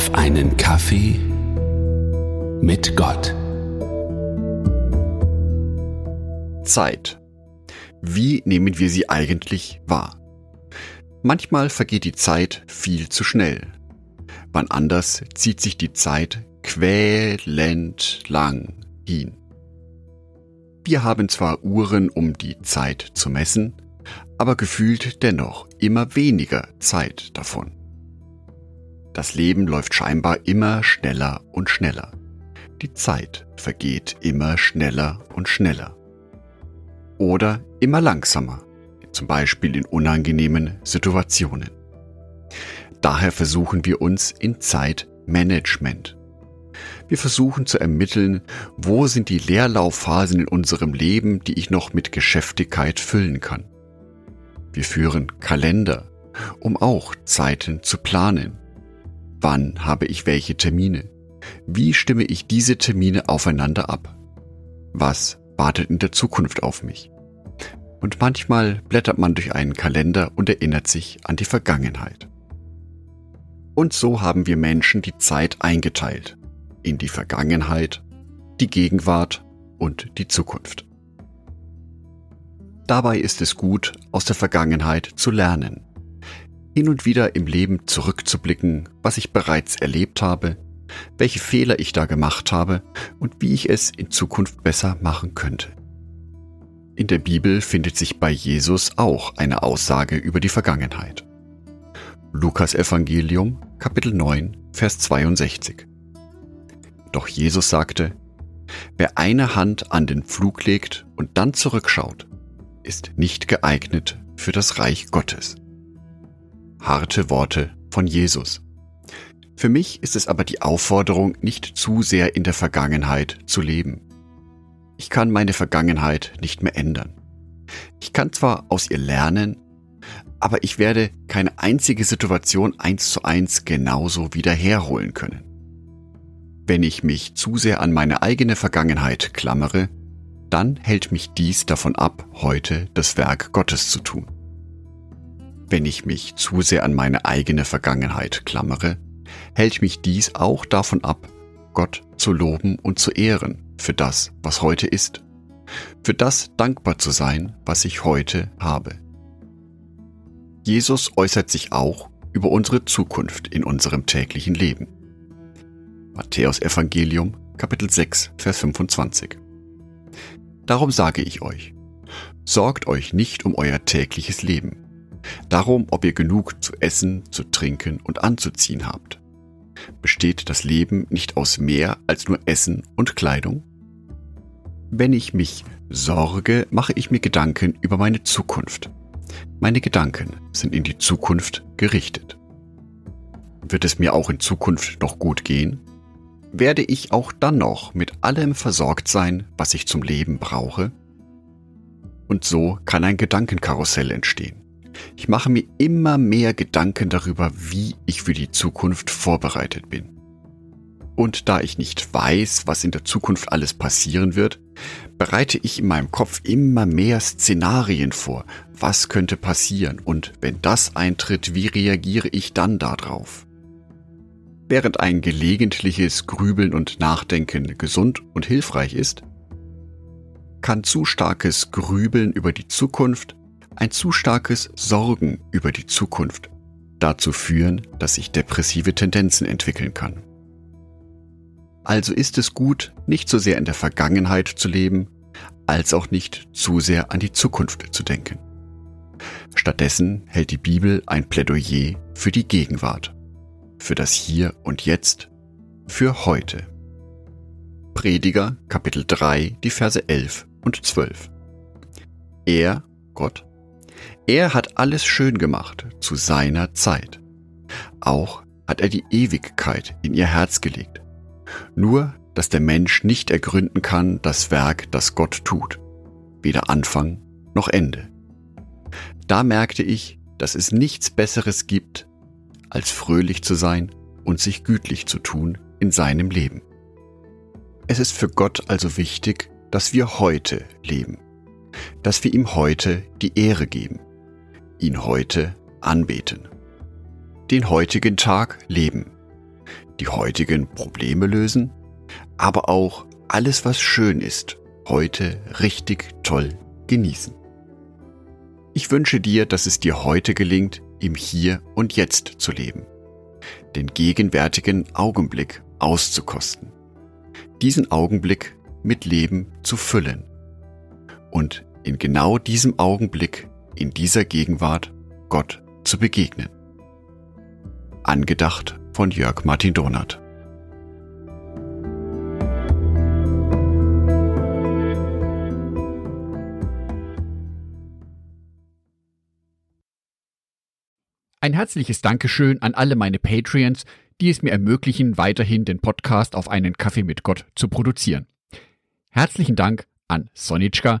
auf einen Kaffee mit Gott. Zeit. Wie nehmen wir sie eigentlich wahr? Manchmal vergeht die Zeit viel zu schnell. Wann anders zieht sich die Zeit quälend lang hin. Wir haben zwar Uhren, um die Zeit zu messen, aber gefühlt dennoch immer weniger Zeit davon. Das Leben läuft scheinbar immer schneller und schneller. Die Zeit vergeht immer schneller und schneller. Oder immer langsamer, zum Beispiel in unangenehmen Situationen. Daher versuchen wir uns in Zeitmanagement. Wir versuchen zu ermitteln, wo sind die Leerlaufphasen in unserem Leben, die ich noch mit Geschäftigkeit füllen kann. Wir führen Kalender, um auch Zeiten zu planen. Wann habe ich welche Termine? Wie stimme ich diese Termine aufeinander ab? Was wartet in der Zukunft auf mich? Und manchmal blättert man durch einen Kalender und erinnert sich an die Vergangenheit. Und so haben wir Menschen die Zeit eingeteilt in die Vergangenheit, die Gegenwart und die Zukunft. Dabei ist es gut, aus der Vergangenheit zu lernen, hin und wieder im Leben zurückzublicken, was ich bereits erlebt habe, welche Fehler ich da gemacht habe und wie ich es in Zukunft besser machen könnte. In der Bibel findet sich bei Jesus auch eine Aussage über die Vergangenheit. Lukas Evangelium, Kapitel 9, Vers 62. Doch Jesus sagte, wer eine Hand an den Flug legt und dann zurückschaut, ist nicht geeignet für das Reich Gottes. Harte Worte von Jesus. Für mich ist es aber die Aufforderung, nicht zu sehr in der Vergangenheit zu leben. Ich kann meine Vergangenheit nicht mehr ändern. Ich kann zwar aus ihr lernen, aber ich werde keine einzige Situation eins zu eins genauso wieder herholen können. Wenn ich mich zu sehr an meine eigene Vergangenheit klammere, dann hält mich dies davon ab, heute das Werk Gottes zu tun. Wenn ich mich zu sehr an meine eigene Vergangenheit klammere, hält mich dies auch davon ab, Gott zu loben und zu ehren für das, was heute ist, für das dankbar zu sein, was ich heute habe. Jesus äußert sich auch über unsere Zukunft in unserem täglichen Leben. Matthäus Evangelium, Kapitel 6, Vers 25. Darum sage ich euch, sorgt euch nicht um euer tägliches Leben, darum, ob ihr genug zu essen, zu trinken und anzuziehen habt. Besteht das Leben nicht aus mehr als nur Essen und Kleidung? Wenn ich mich sorge, mache ich mir Gedanken über meine Zukunft. Meine Gedanken sind in die Zukunft gerichtet. Wird es mir auch in Zukunft noch gut gehen? werde ich auch dann noch mit allem versorgt sein, was ich zum Leben brauche? Und so kann ein Gedankenkarussell entstehen. Ich mache mir immer mehr Gedanken darüber, wie ich für die Zukunft vorbereitet bin. Und da ich nicht weiß, was in der Zukunft alles passieren wird, bereite ich in meinem Kopf immer mehr Szenarien vor. Was könnte passieren? Und wenn das eintritt, wie reagiere ich dann darauf? Während ein gelegentliches Grübeln und Nachdenken gesund und hilfreich ist, kann zu starkes Grübeln über die Zukunft, ein zu starkes Sorgen über die Zukunft dazu führen, dass sich depressive Tendenzen entwickeln kann. Also ist es gut, nicht so sehr in der Vergangenheit zu leben, als auch nicht zu sehr an die Zukunft zu denken. Stattdessen hält die Bibel ein Plädoyer für die Gegenwart für das Hier und Jetzt, für heute. Prediger Kapitel 3, die Verse 11 und 12. Er, Gott, er hat alles schön gemacht zu seiner Zeit. Auch hat er die Ewigkeit in ihr Herz gelegt. Nur, dass der Mensch nicht ergründen kann das Werk, das Gott tut. Weder Anfang noch Ende. Da merkte ich, dass es nichts Besseres gibt, als fröhlich zu sein und sich gütlich zu tun in seinem Leben. Es ist für Gott also wichtig, dass wir heute leben, dass wir ihm heute die Ehre geben, ihn heute anbeten, den heutigen Tag leben, die heutigen Probleme lösen, aber auch alles, was schön ist, heute richtig toll genießen. Ich wünsche dir, dass es dir heute gelingt, im Hier und Jetzt zu leben, den gegenwärtigen Augenblick auszukosten, diesen Augenblick mit Leben zu füllen und in genau diesem Augenblick, in dieser Gegenwart, Gott zu begegnen. Angedacht von Jörg Martin Donath. Ein herzliches Dankeschön an alle meine Patreons, die es mir ermöglichen, weiterhin den Podcast auf einen Kaffee mit Gott zu produzieren. Herzlichen Dank an Sonitschka